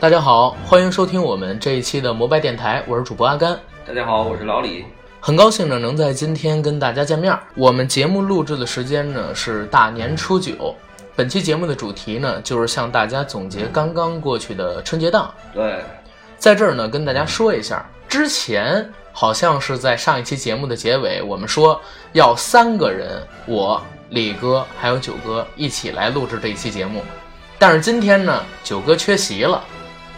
大家好，欢迎收听我们这一期的摩拜电台，我是主播阿甘。大家好，我是老李。很高兴呢，能在今天跟大家见面。我们节目录制的时间呢是大年初九。本期节目的主题呢，就是向大家总结刚刚过去的春节档。对，在这儿呢，跟大家说一下，之前好像是在上一期节目的结尾，我们说要三个人，我、李哥还有九哥一起来录制这一期节目。但是今天呢，九哥缺席了。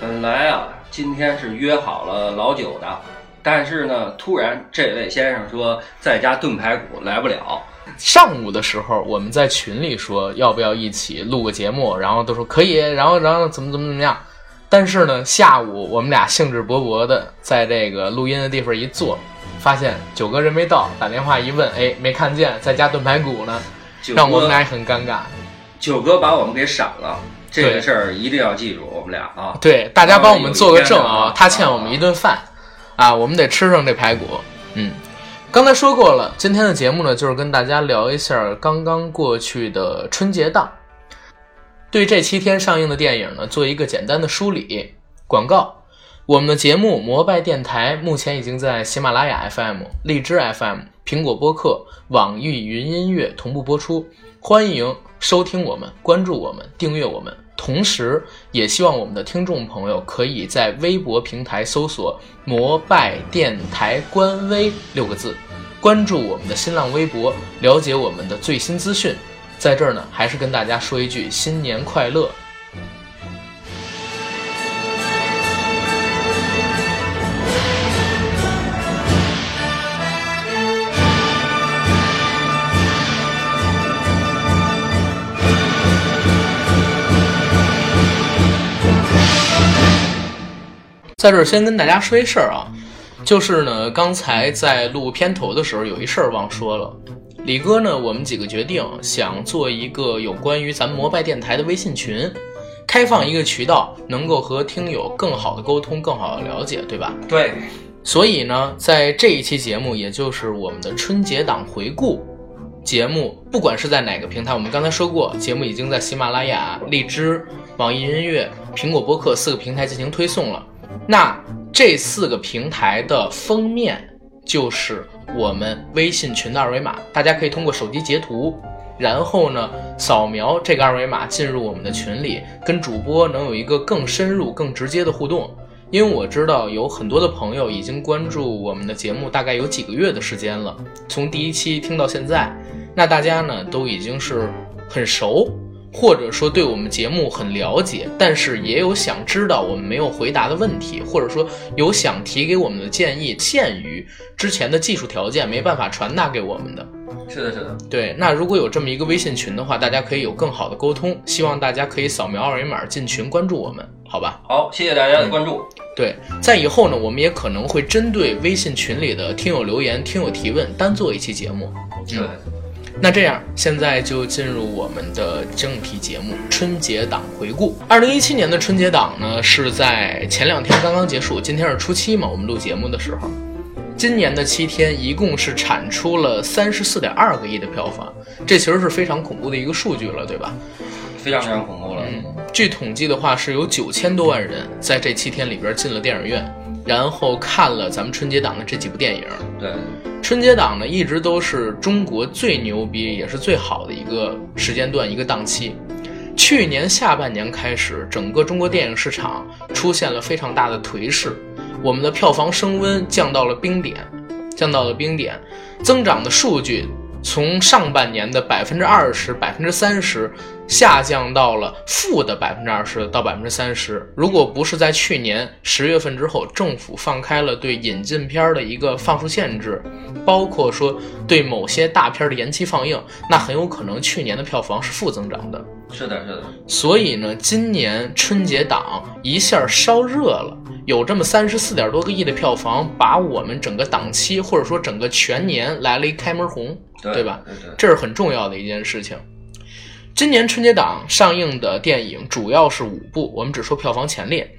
本来啊，今天是约好了老九的，但是呢，突然这位先生说在家炖排骨来不了。上午的时候，我们在群里说要不要一起录个节目，然后都说可以，然后然后怎么怎么怎么样。但是呢，下午我们俩兴致勃勃的在这个录音的地方一坐，发现九哥人没到，打电话一问，哎，没看见，在家炖排骨呢，让我们俩也很尴尬。九哥把我们给闪了，这个事儿一定要记住，我们俩啊。对，大家帮我们做个证啊，他欠我们一顿饭，啊，我们得吃上这排骨。嗯。刚才说过了，今天的节目呢，就是跟大家聊一下刚刚过去的春节档，对这七天上映的电影呢，做一个简单的梳理。广告：我们的节目摩拜电台目前已经在喜马拉雅 FM、荔枝 FM、苹果播客、网易云音乐同步播出，欢迎收听我们，关注我们，订阅我们。同时，也希望我们的听众朋友可以在微博平台搜索“摩拜电台官微”六个字，关注我们的新浪微博，了解我们的最新资讯。在这儿呢，还是跟大家说一句新年快乐。在这儿先跟大家说一事儿啊，就是呢，刚才在录片头的时候有一事儿忘说了。李哥呢，我们几个决定想做一个有关于咱们摩拜电台的微信群，开放一个渠道，能够和听友更好的沟通，更好的了解，对吧？对。所以呢，在这一期节目，也就是我们的春节档回顾节目，不管是在哪个平台，我们刚才说过，节目已经在喜马拉雅、荔枝、网易音乐、苹果播客四个平台进行推送了。那这四个平台的封面就是我们微信群的二维码，大家可以通过手机截图，然后呢扫描这个二维码进入我们的群里，跟主播能有一个更深入、更直接的互动。因为我知道有很多的朋友已经关注我们的节目，大概有几个月的时间了，从第一期听到现在，那大家呢都已经是很熟。或者说对我们节目很了解，但是也有想知道我们没有回答的问题，或者说有想提给我们的建议，限于之前的技术条件没办法传达给我们的。是的，是的，对。那如果有这么一个微信群的话，大家可以有更好的沟通。希望大家可以扫描二维码进群关注我们，好吧？好，谢谢大家的关注。对，在以后呢，我们也可能会针对微信群里的听友留言、听友提问，单做一期节目。对。那这样，现在就进入我们的正题节目——春节档回顾。二零一七年的春节档呢，是在前两天刚刚结束，今天是初七嘛。我们录节目的时候，今年的七天一共是产出了三十四点二个亿的票房，这其实是非常恐怖的一个数据了，对吧？非常非常恐怖了。嗯，据统计的话，是有九千多万人在这七天里边进了电影院，然后看了咱们春节档的这几部电影。对。春节档呢，一直都是中国最牛逼也是最好的一个时间段，一个档期。去年下半年开始，整个中国电影市场出现了非常大的颓势，我们的票房升温降到了冰点，降到了冰点，增长的数据。从上半年的百分之二十、百分之三十，下降到了负的百分之二十到百分之三十。如果不是在去年十月份之后，政府放开了对引进片的一个放数限制，包括说对某些大片的延期放映，那很有可能去年的票房是负增长的。是的，是的。所以呢，今年春节档一下烧热了。有这么三十四点多个亿的票房，把我们整个档期或者说整个全年来了一开门红，对吧？这是很重要的一件事情。今年春节档上映的电影主要是五部，我们只说票房前列。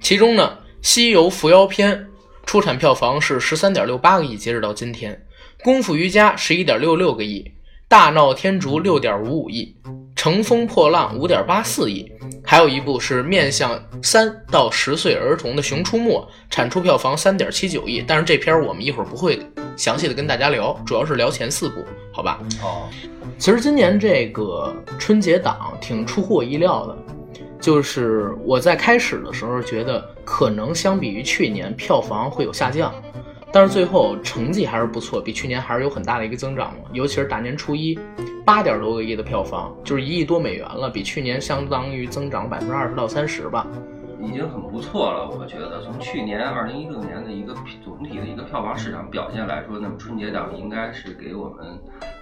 其中呢，《西游伏妖篇》出产票房是十三点六八个亿，截止到今天，《功夫瑜伽》十一点六六个亿，《大闹天竺》六点五五亿，《乘风破浪》五点八四亿。还有一部是面向三到十岁儿童的《熊出没》，产出票房三点七九亿。但是这片儿我们一会儿不会详细的跟大家聊，主要是聊前四部，好吧？哦，其实今年这个春节档挺出乎我意料的，就是我在开始的时候觉得可能相比于去年票房会有下降，但是最后成绩还是不错，比去年还是有很大的一个增长嘛。尤其是大年初一，八点多个亿的票房，就是一亿多美元了，比去年相当于增长百分之二十到三十吧。已经很不错了，我觉得从去年二零一六年的一个总体的一个票房市场表现来说，那么春节档应该是给我们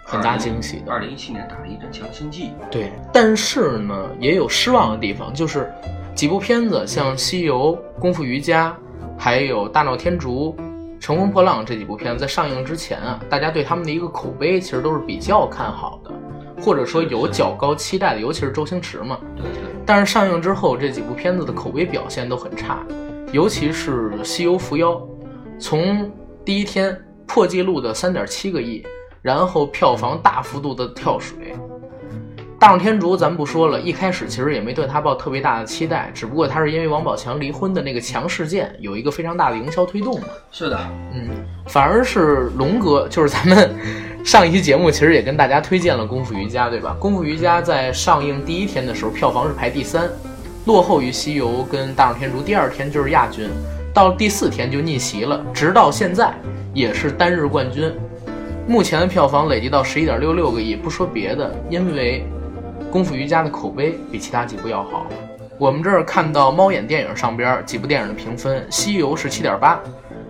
很大惊喜的二零一七年打了一针强心剂。对，但是呢，也有失望的地方，就是几部片子，像《西游》《功夫瑜伽》，还有《大闹天竺》《乘风破浪》这几部片子，在上映之前啊，大家对他们的一个口碑其实都是比较看好的，或者说有较高期待的，尤其是周星驰嘛。对对，但是上映之后，这几部片子的口碑表现都很差，尤其是《西游伏妖》，从第一天破纪录的三点七个亿，然后票房大幅度的跳水。大闹天竺咱们不说了，一开始其实也没对他抱特别大的期待，只不过他是因为王宝强离婚的那个强事件有一个非常大的营销推动嘛。是的，嗯，反而是龙哥，就是咱们上一期节目其实也跟大家推荐了《功夫瑜伽》，对吧？《功夫瑜伽》在上映第一天的时候，票房是排第三，落后于《西游》跟《大闹天竺》，第二天就是亚军，到了第四天就逆袭了，直到现在也是单日冠军。目前的票房累计到十一点六六个亿，不说别的，因为《功夫瑜伽》的口碑比其他几部要好。我们这儿看到猫眼电影上边几部电影的评分，《西游》是七点八。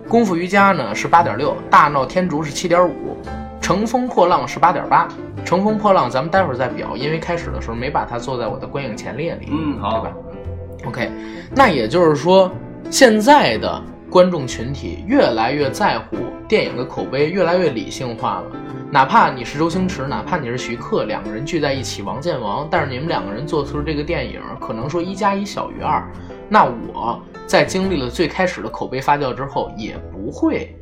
功夫瑜伽呢是八点六，大闹天竺是七点五，乘风破浪是八点八。乘风破浪咱们待会儿再表，因为开始的时候没把它做在我的观影前列里，嗯，好，对吧？OK，那也就是说，现在的观众群体越来越在乎电影的口碑，越来越理性化了。哪怕你是周星驰，哪怕你是徐克，两个人聚在一起王建王，但是你们两个人做出这个电影，可能说一加一小于二，那我在经历了最开始的口碑发酵之后，也不会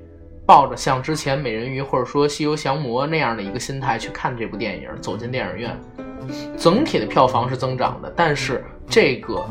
抱着像之前美人鱼或者说西游降魔那样的一个心态去看这部电影，走进电影院。整体的票房是增长的，但是这个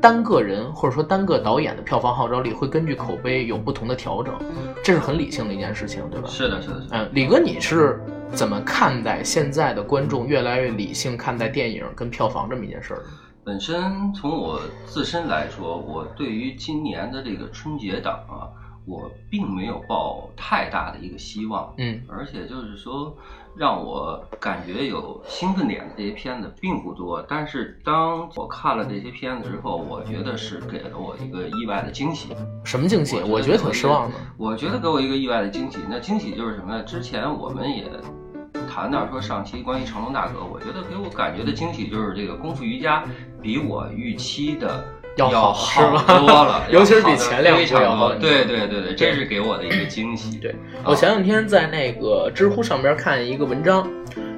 单个人或者说单个导演的票房号召力会根据口碑有不同的调整，这是很理性的一件事情，对吧？是的，是的，是的。嗯，李哥，你是怎么看待现在的观众越来越理性看待电影跟票房这么一件事儿？本身从我自身来说，我对于今年的这个春节档啊，我并没有抱太大的一个希望。嗯，而且就是说，让我感觉有兴奋点的这些片子并不多。但是当我看了这些片子之后，我觉得是给了我一个意外的惊喜。什么惊喜？我觉得挺失望的。我觉得给我一个意外的惊喜。那惊喜就是什么呢？之前我们也谈到说上期关于成龙大哥，我觉得给我感觉的惊喜就是这个功夫瑜伽比我预期的要好好多了，尤其是比前两部要好多对对对对，这是给我的一个惊喜。对啊我前两天在那个知乎上边看一个文章，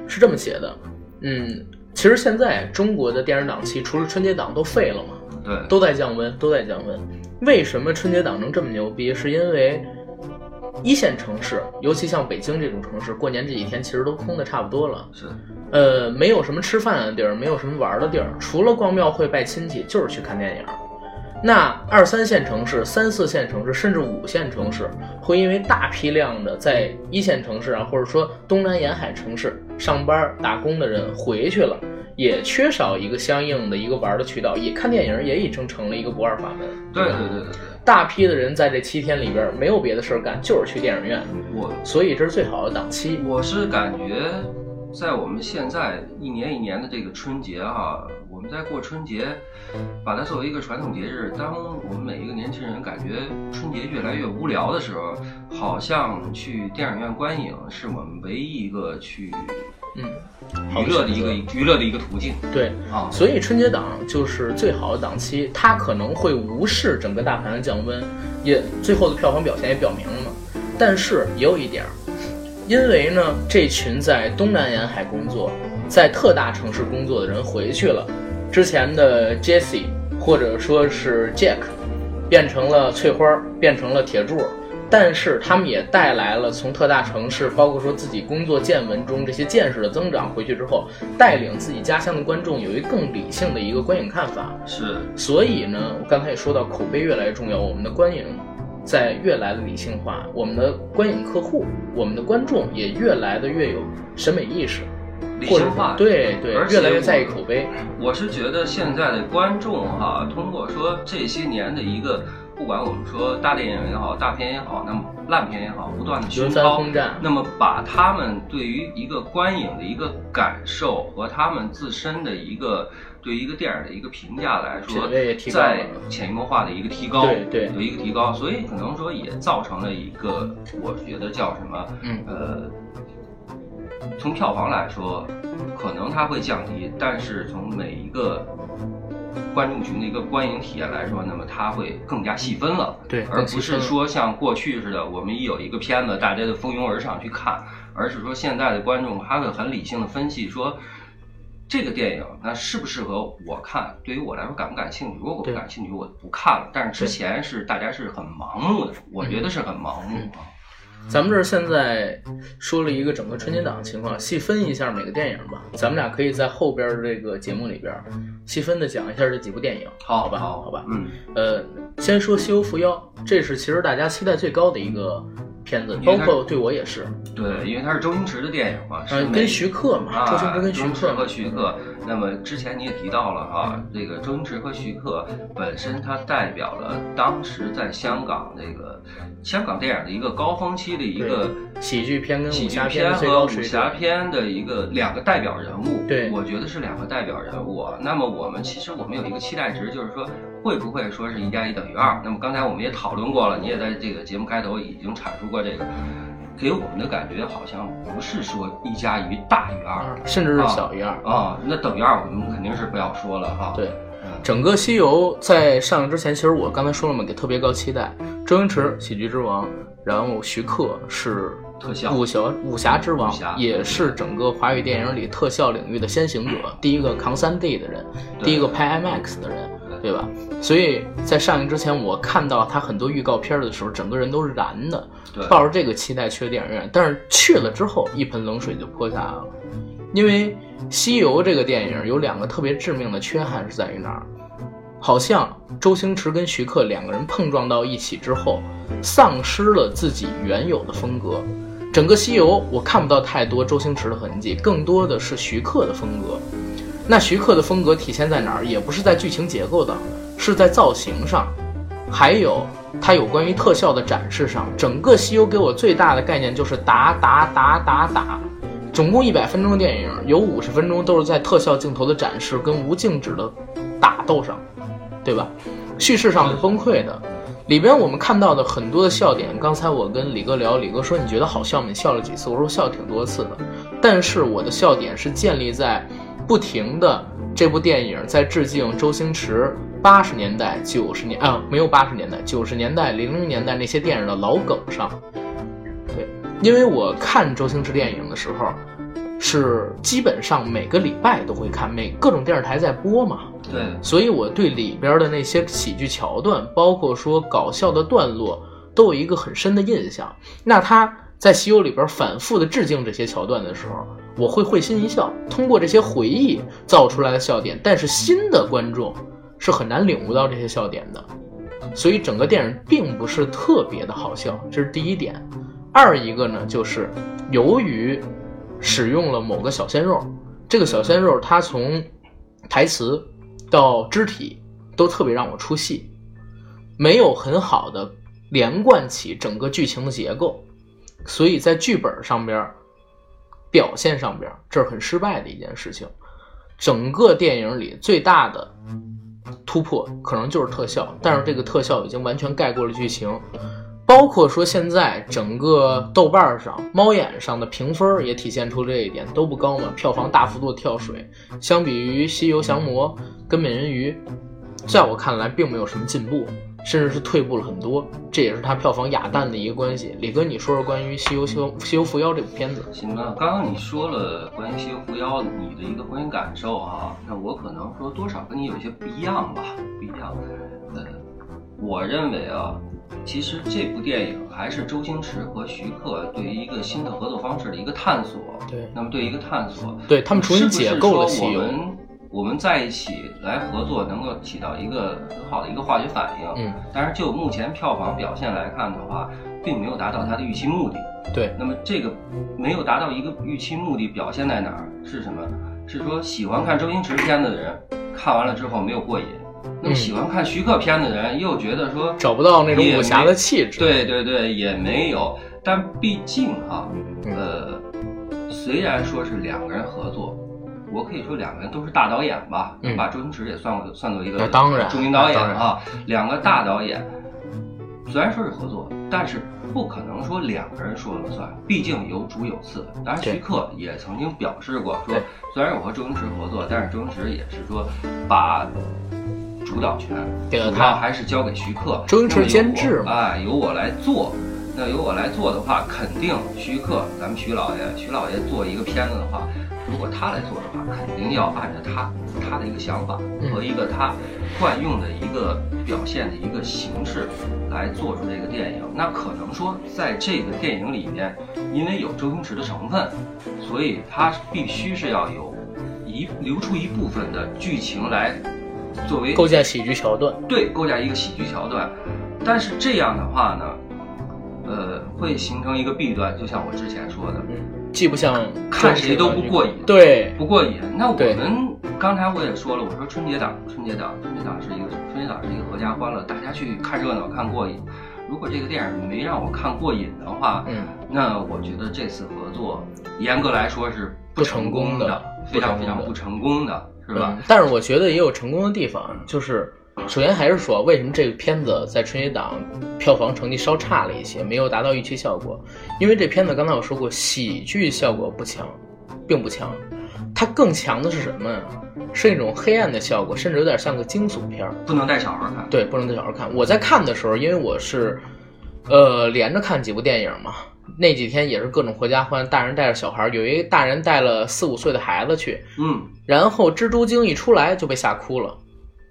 是这么写的，嗯，其实现在中国的电影档期除了春节档都废了嘛，对都在降温，都在降温。为什么春节档能这么牛逼？是因为一线城市，尤其像北京这种城市，过年这几天其实都空的差不多了。是呃，没有什么吃饭的地儿，没有什么玩的地儿，除了逛庙会拜亲戚，就是去看电影。那二三线城市、三四线城市，甚至五线城市，会因为大批量的在一线城市啊，或者说东南沿海城市上班打工的人回去了，也缺少一个相应的一个玩的渠道，也看电影也已经成了一个不二法门。对对对对对，大批的人在这七天里边没有别的事儿干，就是去电影院，我所以这是最好的档期。我是感觉，在我们现在一年一年的这个春节哈、我们在过春节，把它作为一个传统节日。当我们每一个年轻人感觉春节越来越无聊的时候，好像去电影院观影是我们唯一一个去嗯，好娱乐的一个娱乐的一个途径对。啊。所以春节档就是最好的档期，它可能会无视整个大盘的降温，也最后的票房表现也表明了嘛。但是也有一点儿，因为呢，这群在东南沿海工作、在特大城市工作的人回去了，之前的 Jesse 或者说是 Jack，变成了翠花，变成了铁柱，但是他们也带来了从特大城市，包括说自己工作见闻中这些见识的增长，回去之后带领自己家乡的观众有一个更理性的一个观影看法。是，所以呢，我刚才也说到，口碑越来越重要，我们的观影在越来的理性化，我们的观影客户，我们的观众也越来的越有审美意识，理性化，对对，越来越在意口碑。我是觉得现在的观众哈，通过说这些年的一个。不管我们说大电影也好，大片也好，那么烂片也好，不断的熏陶，那么把他们对于一个观影的一个感受和他们自身的一个对于一个电影的一个评价来说，在潜移默化的一个提高，对对，有一个提高，所以可能说也造成了一个，我觉得叫什么，嗯。呃，从票房来说，可能它会降低，但是从每一个。观众群的一个观影体验来说，那么它会更加细分了，对，而不是说像过去似的，我们一有一个片子，大家就蜂拥而上去看，而是说现在的观众他会很理性的分析说，这个电影那适不适合我看？对于我来说感不感兴趣？如果我不感兴趣，我不看了。但是之前是大家是很盲目的，我觉得是很盲目啊。咱们这现在说了一个整个春节档的情况，细分一下每个电影吧。咱们俩可以在后边的这个节目里边细分的讲一下这几部电影，好吧？好吧。嗯，呃，先说《西游伏妖》，这是其实大家期待最高的一个。片子包括对我也是，对，因为它是周星驰的电影嘛，是跟徐克嘛，周星驰跟徐克和徐克。那么之前你也提到了哈，这个周星驰和徐克本身它代表了当时在香港那个香港电影的一个高峰期的一个喜剧片跟喜剧片和武侠片的一个两个代表人物。对，我觉得是两个代表人物。那么我们其实我们有一个期待值，就是说会不会说是一加一等于二？那么刚才我们也讨论过了，你也在这个节目开头已经阐述过。这个给我们的感觉好像不是说一加一大于二，甚至是小于二啊。那等于二，我们肯定是不要说了哈。对，整个西游在上映之前，其实我刚才说了嘛，给特别高期待。周星驰喜剧之王，然后徐克是特效武侠武侠之王，也是整个华语电影里特效领域的先行者，第一个扛三 D 的人，第一个拍 IMAX 的人。对吧？所以在上映之前，我看到他很多预告片的时候，整个人都是燃的，抱着这个期待去了电影院。但是去了之后，一盆冷水就泼下来了。因为《西游》这个电影有两个特别致命的缺憾是在于哪儿？好像周星驰跟徐克两个人碰撞到一起之后，丧失了自己原有的风格。整个《西游》我看不到太多周星驰的痕迹，更多的是徐克的风格。那徐克的风格体现在哪儿？也不是在剧情结构的，是在造型上，还有他有关于特效的展示上。整个《西游》给我最大的概念就是打打打打打，总共一百分钟电影，有五十分钟都是在特效镜头的展示跟无静止的打斗上，对吧？叙事上是崩溃的。里边我们看到的很多的笑点，刚才我跟李哥聊，李哥说你觉得好笑吗？你笑了几次？我说笑挺多次的，但是我的笑点是建立在。不停的这部电影在致敬周星驰八十年代、九十年啊，没有八十年代、九十年代、零零年代那些电影的老梗上。对，因为我看周星驰电影的时候，是基本上每个礼拜都会看，每各种电视台在播嘛。对，所以我对里边的那些喜剧桥段，包括说搞笑的段落，都有一个很深的印象。那他。在西游里边反复的致敬这些桥段的时候，我会会心一笑。通过这些回忆造出来的笑点，但是新的观众是很难领悟到这些笑点的，所以整个电影并不是特别的好笑，这是第一点。二一个呢，就是由于使用了某个小鲜肉，这个小鲜肉他从台词到肢体都特别让我出戏，没有很好的连贯起整个剧情的结构。所以在剧本上边，表现上边，这是很失败的一件事情。整个电影里最大的突破可能就是特效，但是这个特效已经完全盖过了剧情。包括说现在整个豆瓣上、猫眼上的评分也体现出这一点，都不高嘛，票房大幅度跳水。相比于《西游降魔》跟《美人鱼》，在我看来并没有什么进步。甚至是退步了很多，这也是它票房哑弹的一个关系。李哥，你说说关于《西游西游西游伏妖》这部片子。行吧，刚刚你说了关于《西游伏妖》你的一个观影感受啊，那我可能说多少跟你有一些不一样吧，不一样。呃，我认为啊，其实这部电影还是周星驰和徐克对于一个新的合作方式的一个探索。对，那么对一个探索，对他们重新解构了是不是西游。说我们我们在一起来合作，能够起到一个很好的一个化学反应。嗯，但是就目前票房表现来看的话，并没有达到它的预期目的。对，那么这个没有达到一个预期目的，表现在哪儿？是什么？是说喜欢看周星驰片子的人看完了之后没有过瘾，那么嗯喜欢看徐克片的人又觉得说找不到那种也武侠的气质。对对对，也没有。但毕竟哈、嗯呃，虽然说是两个人合作，我可以说两个人都是大导演吧，嗯把周星驰也算过算作一个著名导演啊，两个大导演，虽然说是合作，但是不可能说两个人说了算，毕竟有主有次。当然，徐克也曾经表示过说，虽然我和周星驰合作，但是周星驰也是说把主导权他主要还是交给徐克。周星驰监制嘛哎，由我来做。那由我来做的话，肯定徐克，咱们徐老爷，徐老爷做一个片子的话，如果他来做的话，肯定要按照他他的一个想法嗯和一个他惯用的一个表现的一个形式来做出这个电影。那可能说，在这个电影里面，因为有周星驰的成分，所以他必须是要有一留出一部分的剧情来作为构建喜剧桥段。对，构建一个喜剧桥段。但是这样的话呢，呃，会形成一个弊端，就像我之前说的，嗯，既不像看谁都不过瘾，对，不过瘾。那我们刚才我也说了，我说春节档，春节档，春节档是一个春节档是一个合家欢乐，大家去看热闹看过瘾。如果这个电影没让我看过瘾的话，嗯，那我觉得这次合作严格来说是不成功的非常非常不成功的，是吧？嗯但是我觉得也有成功的地方，就是首先还是说，为什么这个片子在春节档票房成绩稍差了一些，没有达到预期效果？因为这片子刚才我说过，喜剧效果不强，并不强，它更强的是什么呀？是一种黑暗的效果，甚至有点像个惊悚片儿。不能带小孩看。对，不能带小孩看。我在看的时候，因为我是，呃，连着看几部电影嘛，那几天也是各种合家欢，大人带着小孩，有一个大人带了四五岁的孩子去，嗯，然后蜘蛛精一出来就被吓哭了，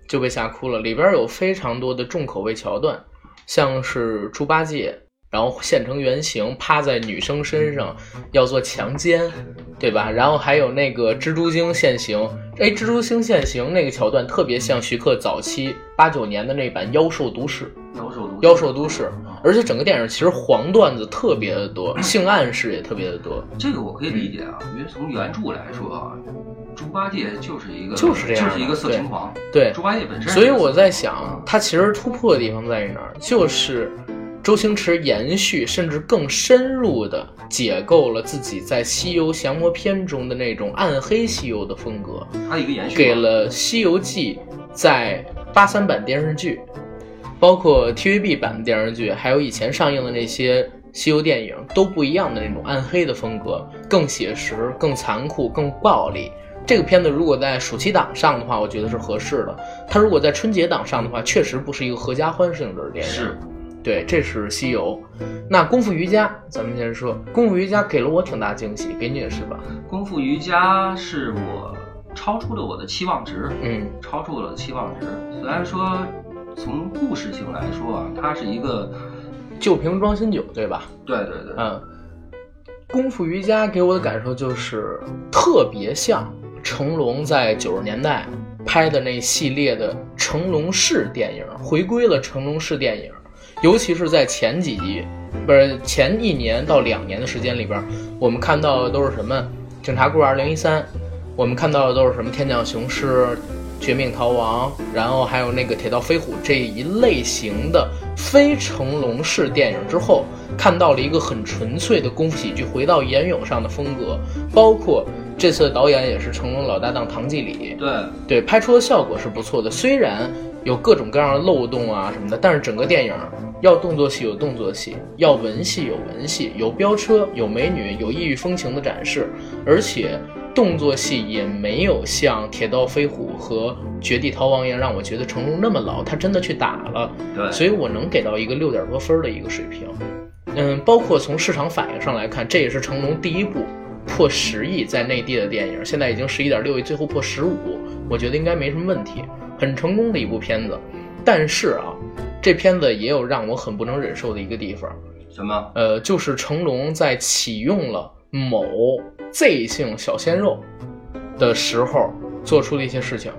就被吓哭了。里边有非常多的重口味桥段，像是猪八戒，然后现成原形趴在女生身上要做强奸，对吧？然后还有那个蜘蛛精现形，哎，蜘蛛精现形那个桥段特别像徐克早期八九年的那版《妖兽都市》。妖兽都妖兽都市，而且整个电影其实黄段子特别的多，性暗示也特别的多。这个我可以理解啊，因为从原著来说啊，猪八戒就是一个就是这样就是一个色情狂，对，猪八戒本身所以。我在想，他其实突破的地方在于哪儿？就是周星驰延续甚至更深入的解构了自己在《西游降魔篇》中的那种暗黑西游的风格，他一个延续给了《西游记》在八三版电视剧，包括 TVB 版的电视剧，还有以前上映的那些西游电影都不一样的那种暗黑的风格，更写实、更残酷、更暴力。这个片子如果在暑期档上的话，我觉得是合适的。它如果在春节档上的话，确实不是一个合家欢性质的电影。是对，这是西游。那功夫瑜伽，咱们先说功夫瑜伽给了我挺大惊喜，给你也是吧？功夫瑜伽是我超出了我的期望值，嗯，超出了期望值。虽然说从故事性来说啊，它是一个，旧瓶装新酒，对吧？对对对，嗯，功夫瑜伽给我的感受就是特别像成龙在九十年代拍的那系列的成龙式电影，回归了成龙式电影，尤其是在前几集，不是前一年到两年的时间里边，我们看到的都是什么《警察故事二零一三》，我们看到的都是什么《天降雄狮》。绝命逃亡，然后还有那个铁道飞虎这一类型的非成龙式电影之后，看到了一个很纯粹的功夫喜剧，回到严勇上的风格，包括这次的导演也是成龙老搭档唐季礼，对对，拍出的效果是不错的。虽然有各种各样的漏洞啊什么的，但是整个电影要动作戏有动作戏，要文戏有文戏，有飙车，有美女，有异域风情的展示，而且动作戏也没有像《铁道飞虎》和《绝地逃亡》一样让我觉得成龙那么老，他真的去打了，对，所以我能给到一个六点多分的一个水平。嗯，包括从市场反应上来看，这也是成龙第一部破十亿在内地的电影，现在已经十一点六亿，最后破十五，我觉得应该没什么问题，很成功的一部片子。但是啊，这片子也有让我很不能忍受的一个地方，什么？呃，就是成龙在启用了某 Z 姓小鲜肉的时候做出的一些事情。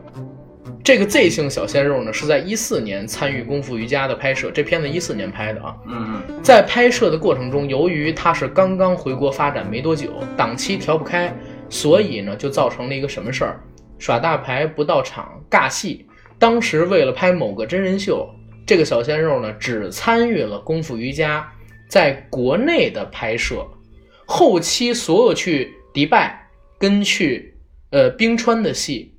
这个 Z 姓小鲜肉呢，是在一四年参与《功夫瑜伽》的拍摄，这片子一四年拍的啊。嗯嗯在拍摄的过程中，由于他是刚刚回国发展没多久，档期调不开，所以呢，就造成了一个什么事儿？耍大牌不到场，尬戏。当时为了拍某个真人秀，这个小鲜肉呢，只参与了《功夫瑜伽》在国内的拍摄，后期所有去迪拜跟去呃冰川的戏，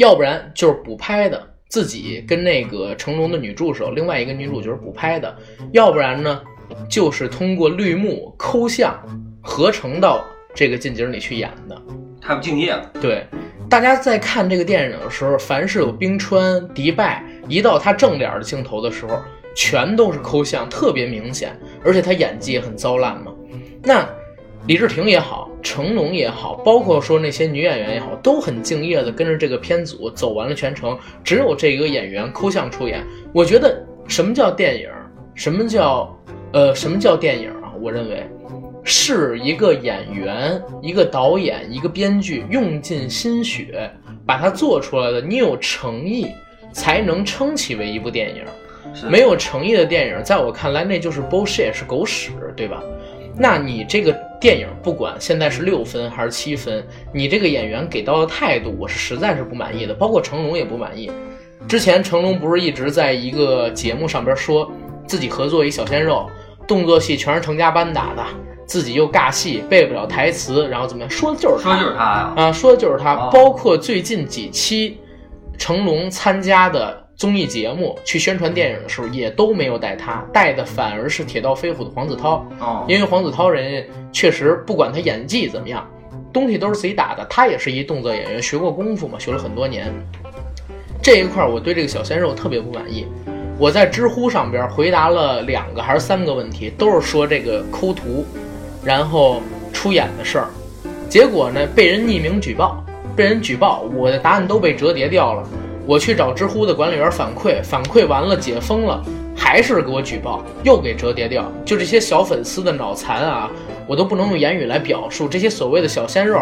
要不然就是补拍的，自己跟那个成龙的女助手，另外一个女主角补拍的，要不然呢，就是通过绿幕抠像合成到这个近景里去演的。太不敬业了。对，大家在看这个电影的时候，凡是有冰川、迪拜，一到他正脸的镜头的时候，全都是抠像，特别明显，而且他演技也很糟烂嘛。那李治廷也好，成龙也好，包括说那些女演员也好，都很敬业的跟着这个片组走完了全程。只有这一个演员抠像出演。我觉得什么叫电影？什么叫呃什么叫电影啊？我认为是一个演员、一个导演、一个编剧用尽心血把它做出来的。你有诚意，才能称其为一部电影。没有诚意的电影，在我看来那就是 bullshit，是狗屎，对吧？那你这个电影不管现在是六分还是七分，你这个演员给到的态度，我是实在是不满意的。包括成龙也不满意。之前成龙不是一直在一个节目上边说自己合作一小鲜肉，动作戏全是成家班打的，自己又尬戏，背不了台词，然后怎么样？说的就是他，说就是他呀。啊，说的就是他。哦包括最近几期成龙参加的综艺节目去宣传电影的时候，也都没有带他，带的反而是铁道飞虎的黄子韬。哦，因为黄子韬人确实不管他演技怎么样，东西都是自己打的。他也是一动作演员，学过功夫嘛，学了很多年。这一块儿我对这个小鲜肉特别不满意。我在知乎上边回答了两个还是三个问题，都是说这个抠图，然后出演的事儿。结果呢，被人匿名举报，被人举报，我的答案都被折叠掉了。我去找知乎的管理员反馈，反馈完了解封了，还是给我举报，又给折叠掉。就这些小粉丝的脑残啊，我都不能用言语来表述。这些所谓的小鲜肉，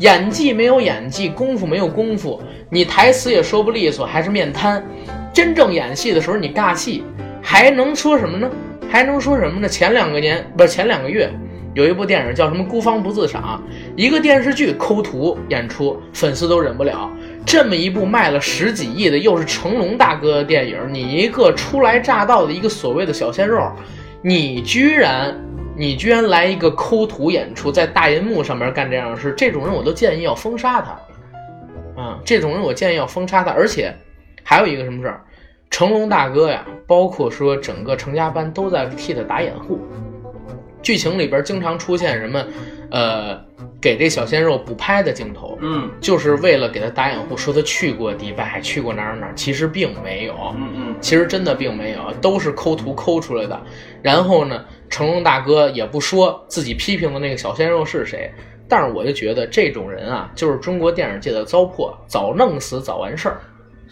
演技没有演技，功夫没有功夫，你台词也说不利索，还是面瘫。真正演戏的时候，你尬戏，还能说什么呢？还能说什么呢？前两个年不是前两个月，有一部电影叫什么《孤芳不自赏》，一个电视剧抠图演出，粉丝都忍不了。这么一部卖了十几亿的，又是成龙大哥的电影，你一个初来乍到的一个所谓的小鲜肉，你居然你居然来一个抠图演出，在大银幕上面干这样的事，这种人我都建议要封杀他。啊、这种人我建议要封杀他，而且还有一个什么事儿，成龙大哥呀，包括说整个成家班都在替他打掩护。剧情里边经常出现什么，呃，给这小鲜肉补拍的镜头，嗯就是为了给他打掩护，说他去过迪拜，去过哪儿哪儿，其实并没有。嗯嗯，其实真的并没有，都是抠图抠出来的。然后呢，成龙大哥也不说自己批评的那个小鲜肉是谁，但是我就觉得这种人啊，就是中国电影界的糟粕，早弄死早完事儿。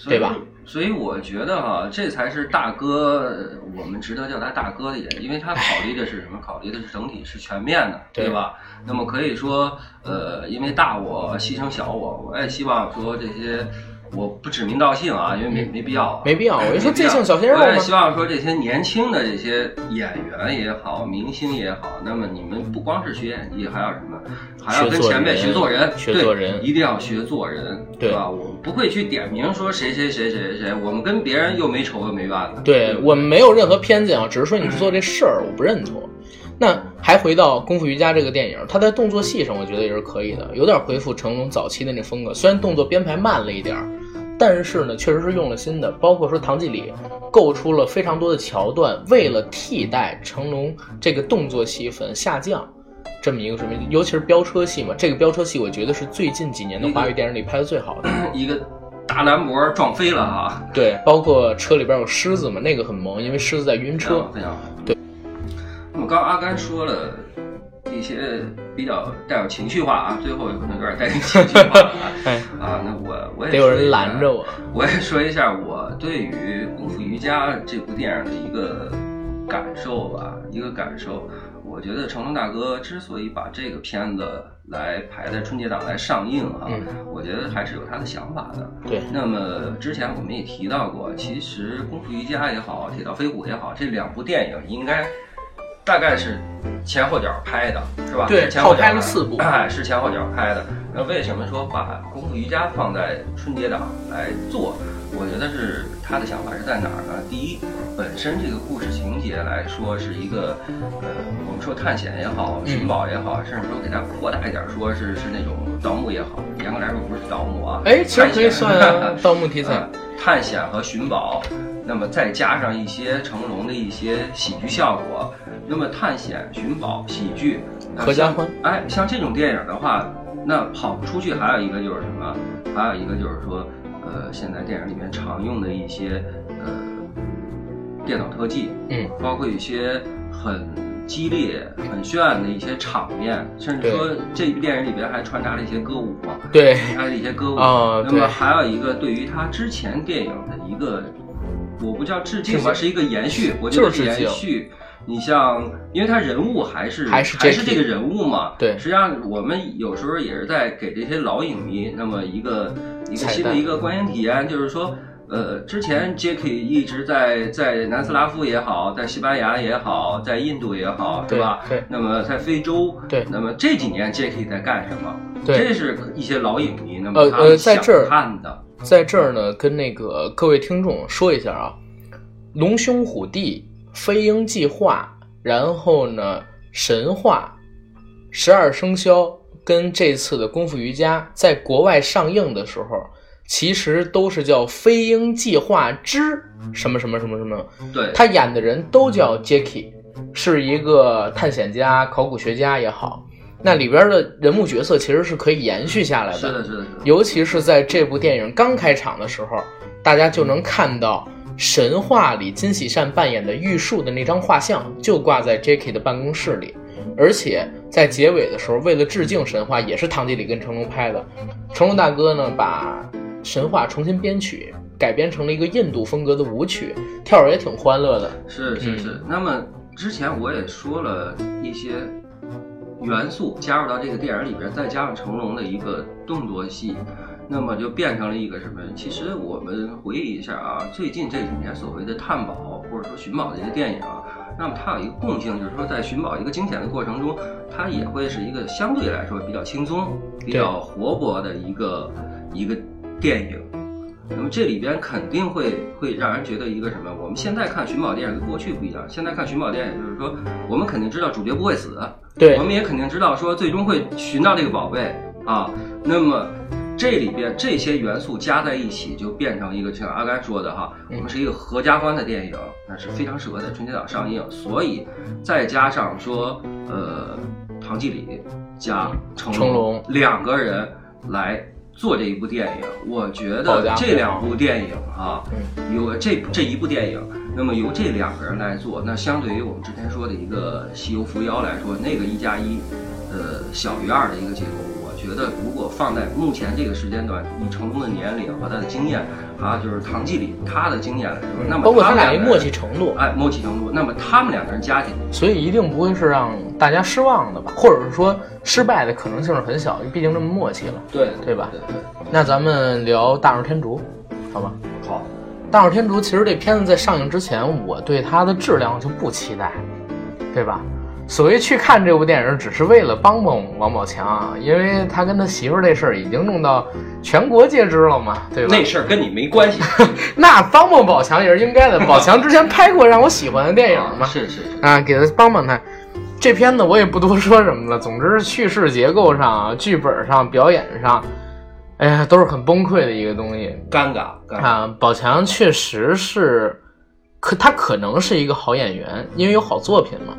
对吧？所以我觉得哈，这才是大哥，我们值得叫他大哥的人因，因为他考虑的是什么？考虑的是整体是全面的，对对吧？那么可以说，呃，因为大我牺牲小我，我也希望说这些。我不指名道姓啊，因为没没必要啊，没必要我就说这姓小鲜肉我也希望说这些年轻的这些演员也好，明星也好，那么你们不光是学演技，还要什么？还要跟前辈学学做人，学对做人一定要学做人，对吧？我们不会去点名说谁谁谁谁谁，我们跟别人又没仇又没怨的。对我们没有任何偏见啊，只是说你做这事儿我不认同。那还回到《功夫瑜伽》这个电影，它在动作戏上我觉得也是可以的，有点恢复成龙早期的那风格。虽然动作编排慢了一点儿，但是呢，确实是用了心的。包括说唐季礼构出了非常多的桥段，为了替代成龙这个动作戏份下降。这么一个水平，尤其是飙车戏嘛，这个飙车戏我觉得是最近几年的华语电影里拍的最好的。一个大兰博撞飞了啊！对，包括车里边有狮子嘛，那个很萌，因为狮子在晕车。非常好。对。那么刚刚阿甘说了一些比较带有情绪化啊，最后有可能有点带有情绪化啊。那我我也得有人拦着我。我也说一下我对于《功夫瑜伽》这部电影的一个感受吧，一个感受。我觉得成龙大哥之所以把这个片子来排在春节档来上映啊，嗯我觉得还是有他的想法的。对，那么之前我们也提到过，其实《功夫瑜伽》也好，《铁道飞虎》也好，这两部电影应该大概是前后脚拍的，是吧？对前后脚拍了四部哎，是前后脚拍的。那为什么说把《功夫瑜伽》放在春节档来做？我觉得是他的想法是在哪儿呢？第一，本身这个故事情节来说是一个，呃，我们说探险也好，寻宝也好，甚至说给它扩大一点，说是是那种盗墓也好，严格来说不是盗墓啊。哎，其实可以算啊，盗墓题材呃。探险和寻宝，那么再加上一些成龙的一些喜剧效果，那么探险、寻宝、喜剧，合家欢哎，像这种电影的话，那跑不出去还有一个就是什么？还有一个就是说，呃，现在电影里面常用的一些呃电脑特技，嗯，包括一些很激烈、很炫的一些场面，甚至说这部电影里边还穿插了一些歌舞嘛。对，还有一些歌舞。哦那么还有一个对于他之前电影的一个，我不叫致敬吧，是一个延续，我觉得是就是延续。你像，因为他人物还是还是还是 Jackie 这个人物嘛，对实际上我们有时候也是在给这些老影迷那么一个一个新的一个观影体验，就是说。呃，之前 Jacky 一直在在南斯拉夫也好，在西班牙也好，在印度也好，是对吧？对那么在非洲，对那么这几年 Jacky 在干什么？对这是一些老影迷，那呃呃么他们想在这儿看的，在这儿呢，跟那个各位听众说一下啊，龙兄虎弟、飞鹰计划，然后呢，神话、十二生肖跟这次的功夫瑜伽，在国外上映的时候，其实都是叫《飞鹰计划之什么什么什么什么》，对，他演的人都叫 Jackie，是一个探险家、考古学家也好，那里边的人物角色其实是可以延续下来的是的，是的，是的，尤其是在这部电影刚开场的时候，大家就能看到神话里金喜善扮演的玉树的那张画像就挂在 Jacky 的办公室里，而且在结尾的时候，为了致敬神话，也是唐季礼跟成龙拍的。成龙大哥呢，把神话重新编曲，改编成了一个印度风格的舞曲，跳着也挺欢乐的。是是是。那么之前我也说了一些元素加入到这个电影里边，再加上成龙的一个动作戏，那么就变成了一个什么？其实我们回忆一下啊，最近这几年所谓的探宝或者说寻宝的一些电影啊，那么它有一个共性，就是说在寻宝一个惊险的过程中，它也会是一个相对来说比较轻松、比较活泼的一个一个电影。那么这里边肯定会会让人觉得一个什么？我们现在看寻宝电影跟过去不一样，现在看寻宝电影就是说，我们肯定知道主角不会死，对我们也肯定知道说最终会寻到这个宝贝啊。那么这里边这些元素加在一起，就变成一个像阿甘说的哈，嗯我们是一个合家欢的电影，那是非常适合在春节档上映。所以再加上说，呃，唐季礼加成成龙两个人来。做这一部电影，我觉得这两部电影啊，嗯有这这一部电影，那么由这两个人来做，那相对于我们之前说的一个《西游伏妖》来说，那个一加一，呃，小于二的一个结果，我觉得如果放在目前这个时间段，以成龙的年龄和他的经验，啊，就是唐季礼他的经验来说，那么包括他俩一默契，程度，哎，默契程度，那么他们两个人加起来，所以一定不会是让大家失望的吧？或者是说失败的可能性是很小，毕竟这么默契了。对对吧对对，那咱们聊《大闹天竺》，好吧？好，《大闹天竺》其实这片子在上映之前，我对它的质量就不期待，对吧？所谓去看这部电影，只是为了帮帮王宝强啊，因为他跟他媳妇儿这事儿已经弄到全国皆知了嘛，对吧？那事儿跟你没关系，那帮帮宝强也是应该的，宝强之前拍过让我喜欢的电影嘛，是是是，啊，给他帮帮他。这片子我也不多说什么了，总之叙事结构上、剧本上、表演上，哎呀，都是很崩溃的一个东西。尴尬尴尬，啊，宝强确实是，可他可能是一个好演员，因为有好作品嘛。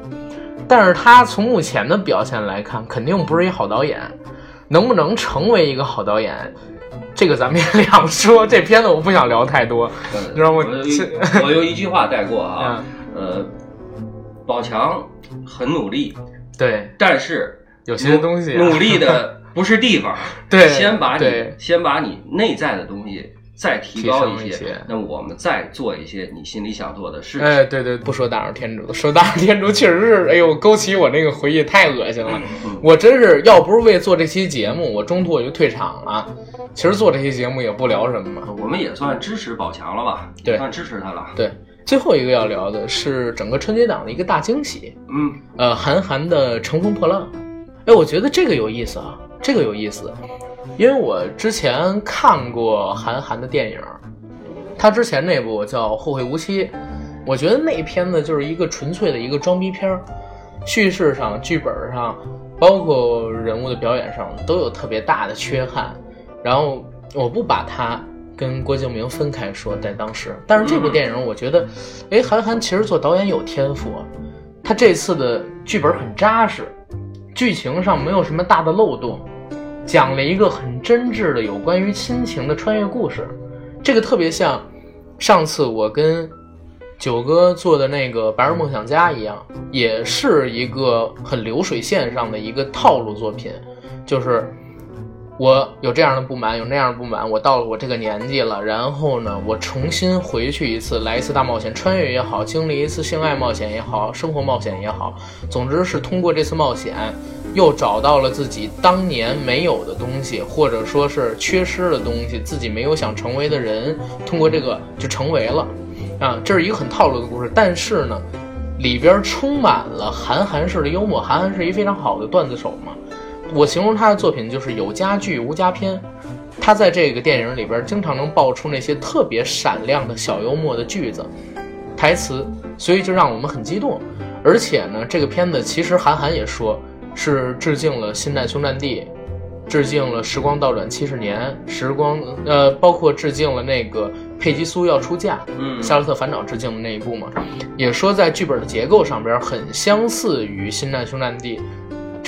但是他从目前的表现来看，肯定不是一好导演。能不能成为一个好导演，这个咱们也两说。这片子我不想聊太多，你知道吗我有一我用一句话带过啊，嗯，呃，宝强很努力，对，但是有些东西、啊、努力的不是地方。对先把你先把你内在的东西再提高一些那我们再做一些你心里想做的事情。哎，对对，不说大闹天竺，说大闹天竺确实是，哎呦，勾起我那个回忆，太恶心了。嗯我真是要不是为做这期节目，我中途我就退场了。其实做这期节目也不聊什么嘛。我们也算支持宝强了吧？对算支持他了。对，最后一个要聊的是整个春节档的一个大惊喜，嗯，呃，韩寒的《乘风破浪》。哎，我觉得这个有意思啊，这个有意思，因为我之前看过韩寒的电影，他之前那部叫《后会无期》，我觉得那片子就是一个纯粹的一个装逼片儿，叙事上、剧本上，包括人物的表演上都有特别大的缺憾。然后我不把它跟郭敬明分开说，在当时，但是这部电影我觉得，哎，韩寒其实做导演有天赋，他这次的剧本很扎实，剧情上没有什么大的漏洞，讲了一个很真挚的有关于亲情的穿越故事，这个特别像上次我跟九哥做的那个《白日梦想家》一样，也是一个很流水线上的一个套路作品，就是。我有这样的不满，有那样的不满。我到了我这个年纪了，然后呢，我重新回去一次，来一次大冒险，穿越也好，经历一次性爱冒险也好，生活冒险也好，总之是通过这次冒险，又找到了自己当年没有的东西，或者说是缺失的东西，自己没有想成为的人，通过这个就成为了。啊，这是一个很套路的故事，但是呢，里边充满了韩寒式的幽默。韩寒是一非常好的段子手嘛。我形容他的作品就是有佳句无佳片，他在这个电影里边经常能爆出那些特别闪亮的小幽默的句子、台词，所以就让我们很激动。而且呢，这个片子其实韩寒也说是致敬了《新难兄难弟》，致敬了《时光倒转七十年》，时光呃，包括致敬了那个佩吉苏要出嫁，嗯夏洛特烦恼致敬的那一部嘛，也说在剧本的结构上边很相似于《新难兄难弟》。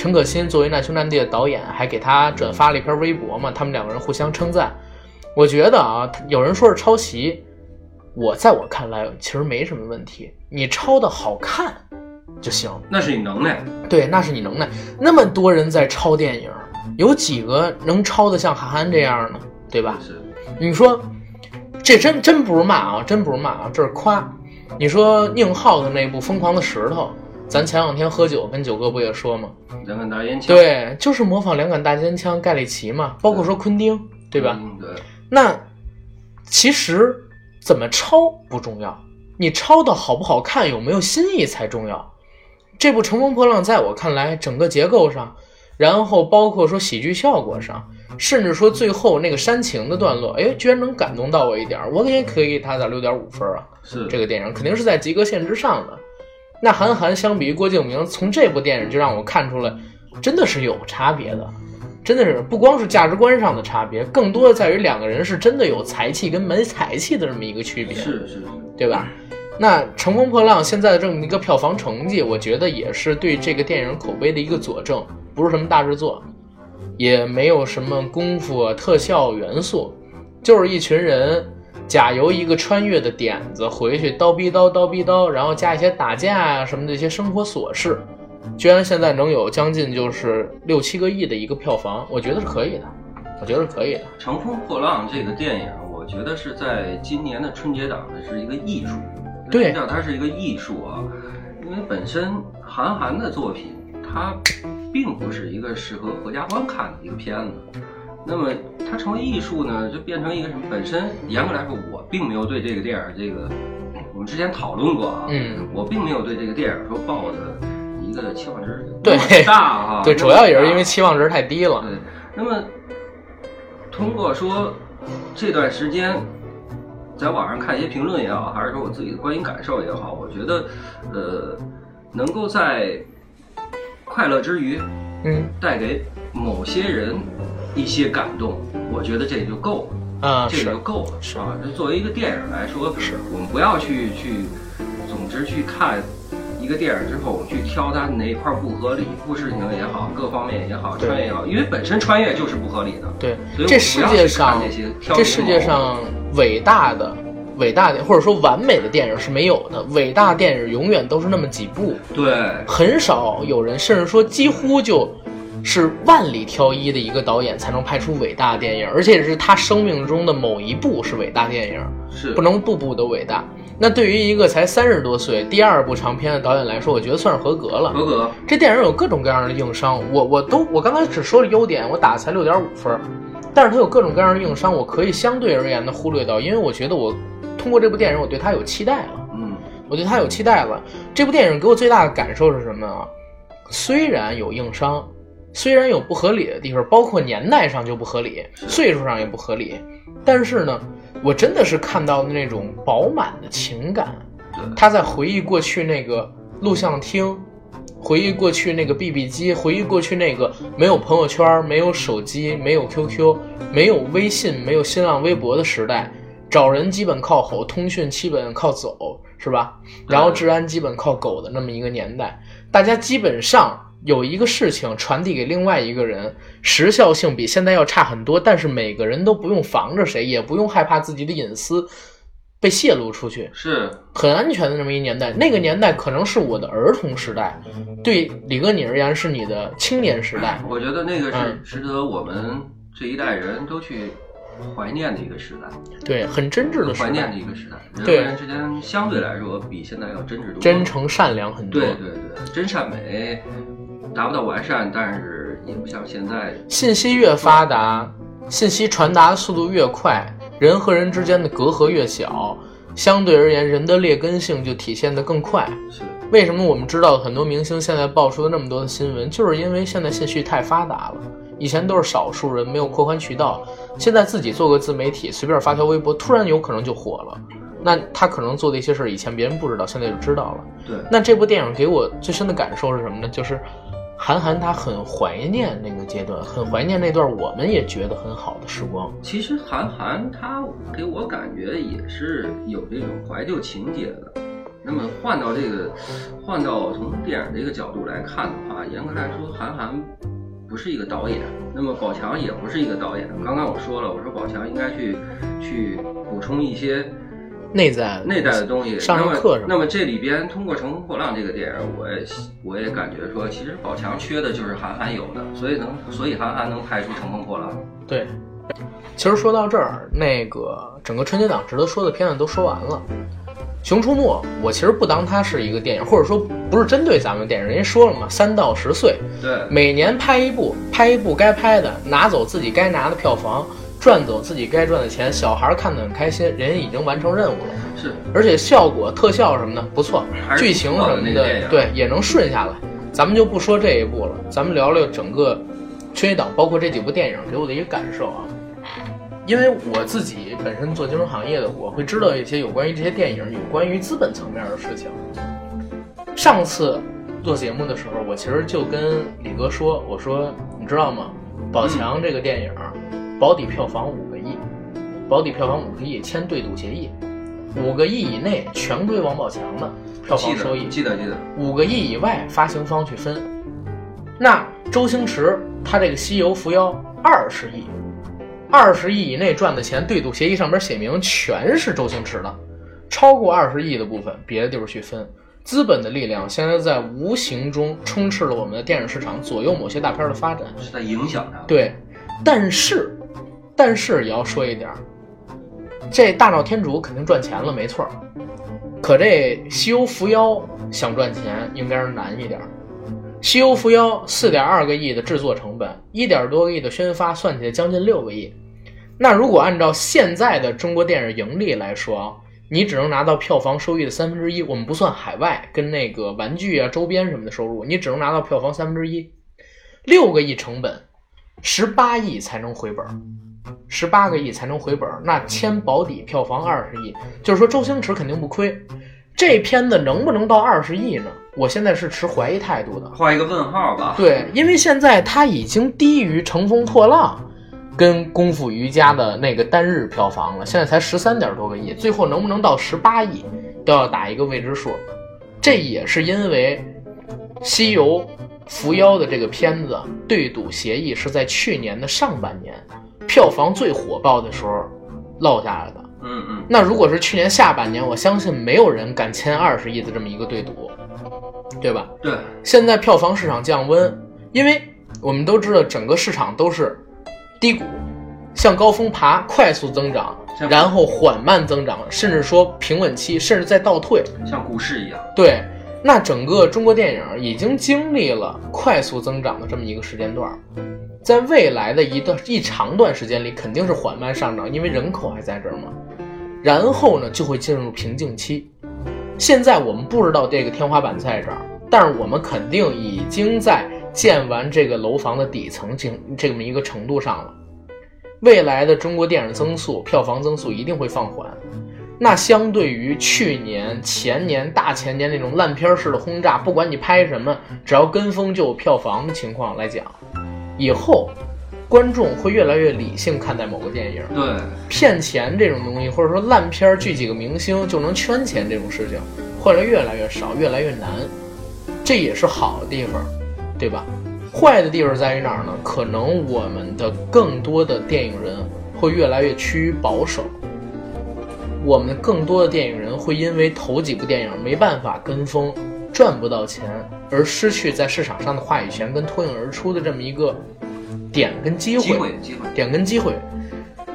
陈可辛作为《难兄难弟》的导演，还给他转发了一篇微博嘛，他们两个人互相称赞。我觉得啊，有人说是抄袭，我在我看来其实没什么问题，你抄的好看就行。那是你能耐。对，那是你能耐。那么多人在抄电影，有几个能抄的像韩寒这样呢？对吧？是，你说，这真真不是骂啊，真不是骂啊，这是夸。你说宁浩的那部《疯狂的石头》，咱前两天喝酒跟九哥不也说吗？两杆大烟枪。对，就是模仿两杆大尖枪盖里奇嘛，包括说昆汀，对吧？嗯对。那其实怎么抄不重要，你抄的好不好看，有没有新意才重要。这部《乘风破浪》在我看来，整个结构上，然后包括说喜剧效果上，甚至说最后那个煽情的段落，哎，居然能感动到我一点儿，我也可以给他打六点五分啊。是这个电影肯定是在及格线之上的。那韩寒相比于郭敬明，从这部电影就让我看出来，真的是有差别的，真的是不光是价值观上的差别，更多的在于两个人是真的有才气跟没才气的这么一个区别，是是是。对吧？那《乘风破浪》现在的这么一个票房成绩，我觉得也是对这个电影口碑的一个佐证，不是什么大制作，也没有什么功夫啊、特效元素，就是一群人假由一个穿越的点子回去叨逼叨叨逼叨，然后加一些打架啊什么的一些生活琐事，居然现在能有将近就是六七个亿的一个票房，我觉得是可以的，我觉得是可以的。《乘风破浪》这个电影，我觉得是在今年的春节档呢是一个艺术。对它是一个艺术啊？因为本身韩寒的作品，它并不是一个适合合家欢看的一个片子。那么它成为艺术呢，就变成一个什么？本身严格来说，我并没有对这个电影这个，我们之前讨论过啊，嗯，我并没有对这个电影说抱的一个期望值对大啊。对，主要也是因为期望值太低了。对，那么通过说这段时间在网上看一些评论也好，还是说我自己的观影感受也好，我觉得呃，能够在快乐之余嗯带给某些人一些感动，我觉得这也就够了。啊，这个是就够了，是啊。这作为一个电影来说，是我们不要去去，总之去看一个电影之后，我们去挑它哪一块不合理，故事性也好，各方面也好，穿越也好，因为本身穿越就是不合理的。对所以，我这世界上这些挑这世界上伟大的、伟大的或者说完美的电影是没有的，伟大电影永远都是那么几部，对，很少有人，甚至说几乎就是万里挑一的一个导演才能拍出伟大的电影，而且是他生命中的某一部是伟大电影，是不能步步都伟大。那对于一个才三十多岁、第二部长片的导演来说，我觉得算是合格了。合格。这电影有各种各样的硬伤，我我都我刚才只说了优点，我打才六点五分，但是它有各种各样的硬伤，我可以相对而言的忽略到，因为我觉得我通过这部电影，我对它有期待了。嗯，我对它有期待了。这部电影给我最大的感受是什么啊？虽然有硬伤，虽然有不合理的地方，包括年代上就不合理，岁数上也不合理，但是呢，我真的是看到那种饱满的情感。他在回忆过去那个录像厅，回忆过去那个 BB 机，回忆过去那个没有朋友圈、没有手机、没有 QQ、没有微信、没有新浪微博的时代，找人基本靠吼，通讯基本靠走，是吧？然后治安基本靠狗的那么一个年代，大家基本上有一个事情传递给另外一个人，时效性比现在要差很多，但是每个人都不用防着谁，也不用害怕自己的隐私。被泄露出去是。很安全的这么一年代，那个年代可能是我的儿童时代，对李哥你而言是你的青年时代。我觉得那个是嗯。值得我们这一代人都去怀念的一个时代，对，很真挚的怀念的，一个时代，人和人之间相对来说比现在要真挚多，真诚善良很多。对对对，真善美达不到完善，但是也不像现在信息越发达，信息传达的速度越快，人和人之间的隔阂越小，相对而言，人的劣根性就体现得更快。是为什么我们知道很多明星现在爆出了那么多的新闻，就是因为现在信息太发达了。以前都是少数人没有扩宽渠道，现在自己做个自媒体，随便发条微博，突然有可能就火了。那他可能做的一些事儿，以前别人不知道，现在就知道了。对那这部电影给我最深的感受是什么呢？就是韩寒他很怀念那个阶段，很怀念那段我们也觉得很好的时光。其实韩寒他给我感觉也是有这种怀旧情节的。那么换到这个，换到从电影这个角度来看的话，严格来说，韩寒不是一个导演，那么宝强也不是一个导演。刚刚我说了，我说宝强应该去去补充一些内在内在的东西。上上课是吧那么这里边通过《乘风破浪》这个电影，我也我也感觉说，其实宝强缺的就是韩寒有的，所以能所以韩寒能拍出《乘风破浪》。对，其实说到这儿，那个整个春节档值得说的片子都说完了。《熊出没》，我其实不当它是一个电影，或者说不是针对咱们电影。人家说了嘛，三到十岁，对，每年拍一部，拍一部该拍的，拿走自己该拿的票房，赚走自己该赚的钱，小孩看得很开心，人家已经完成任务了。是而且效果、特效什么的不错剧情什么那个电影对也能顺下来。咱们就不说这一部了，咱们聊聊整个春节档，包括这几部电影给我的一个感受啊。因为我自己本身做金融行业的，我会知道一些有关于这些电影、有关于资本层面的事情。上次做节目的时候，我其实就跟李哥说，我说你知道吗？宝强这个电影保底票房五个亿，保底票房五个亿，签对赌协议，五个亿以内全归王宝强的票房收益，记得记得，五个亿以外发行方去分。那周星驰他这个《西游伏妖》二十亿，二十亿以内赚的钱，对赌协议上面写明全是周星驰的，超过二十亿的部分别的地方去分。资本的力量现在在无形中充斥了我们的电影市场，左右某些大片的发展。是在影响他。对，但是，但是也要说一点，这大闹天竺肯定赚钱了，没错儿。可这西游伏妖想赚钱应该是难一点。西游伏妖四点二个亿的制作成本，一点多个亿的宣发，算起来将近六个亿。那如果按照现在的中国电影盈利来说啊，你只能拿到票房收益的三分之一，我们不算海外跟那个玩具啊、周边什么的收入，你只能拿到票房三分之一。六个亿成本，十八亿才能回本，十八个亿才能回本儿。那签保底票房二十亿，就是说周星驰肯定不亏。这片子能不能到二十亿呢？我现在是持怀疑态度的。画一个问号吧。对，因为现在它已经低于《乘风破浪》跟《功夫瑜伽》的那个单日票房了，现在才十三点多个亿，最后能不能到十八亿，都要打一个未知数。这也是因为《西游伏妖》的这个片子对赌协议是在去年的上半年票房最火爆的时候落下来的。嗯嗯，那如果是去年下半年，我相信没有人敢签二十亿的这么一个对赌，对吧？对，现在票房市场降温，因为我们都知道整个市场都是低谷，向高峰爬，快速增长，然后缓慢增长，甚至说平稳期，甚至在倒退。像股市一样。对，那整个中国电影已经经历了快速增长的这么一个时间段儿，在未来的一段一长段时间里，肯定是缓慢上涨，因为人口还在这儿嘛。然后呢，就会进入瓶颈期。现在我们不知道这个天花板在这儿，但是我们肯定已经在建完这个楼房的底层进这么一个程度上了。未来的中国电影增速、票房增速一定会放缓。那相对于去年、前年、大前年那种烂片式的轰炸，不管你拍什么，只要跟风就有票房的情况来讲，以后观众会越来越理性看待某个电影。对，骗钱这种东西，或者说烂片儿聚几个明星就能圈钱这种事情，会来越来越少，越来越难。这也是好的地方，对吧？坏的地方在于哪儿呢？可能我们的更多的电影人会越来越趋于保守，我们更多的电影人会因为头几部电影没办法跟风，赚不到钱，而失去在市场上的话语权跟脱颖而出的这么一个点跟机机会机会。点跟机会，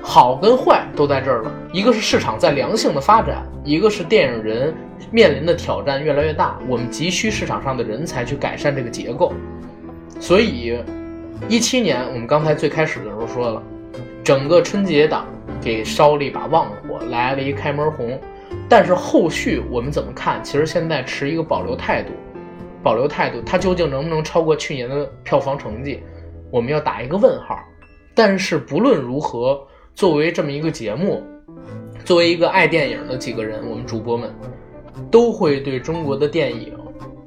好跟坏都在这儿了。一个是市场在良性的发展，一个是电影人面临的挑战越来越大，我们急需市场上的人才去改善这个结构。所以，一七年我们刚才最开始的时候说了，整个春节档给烧了一把旺火，来了一开门红。但是后续我们怎么看？其实现在持一个保留态度，保留态度，它究竟能不能超过去年的票房成绩，我们要打一个问号。但是不论如何，作为这么一个节目，作为一个爱电影的几个人，我们主播们都会对中国的电影、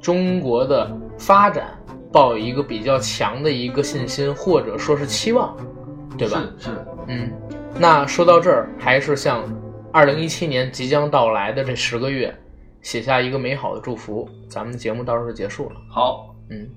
中国的发展抱有一个比较强的一个信心，或者说是期望，对吧？是是，嗯，那说到这儿，还是向二零一七年即将到来的这十个月写下一个美好的祝福。咱们的节目到这儿就结束了。好。嗯。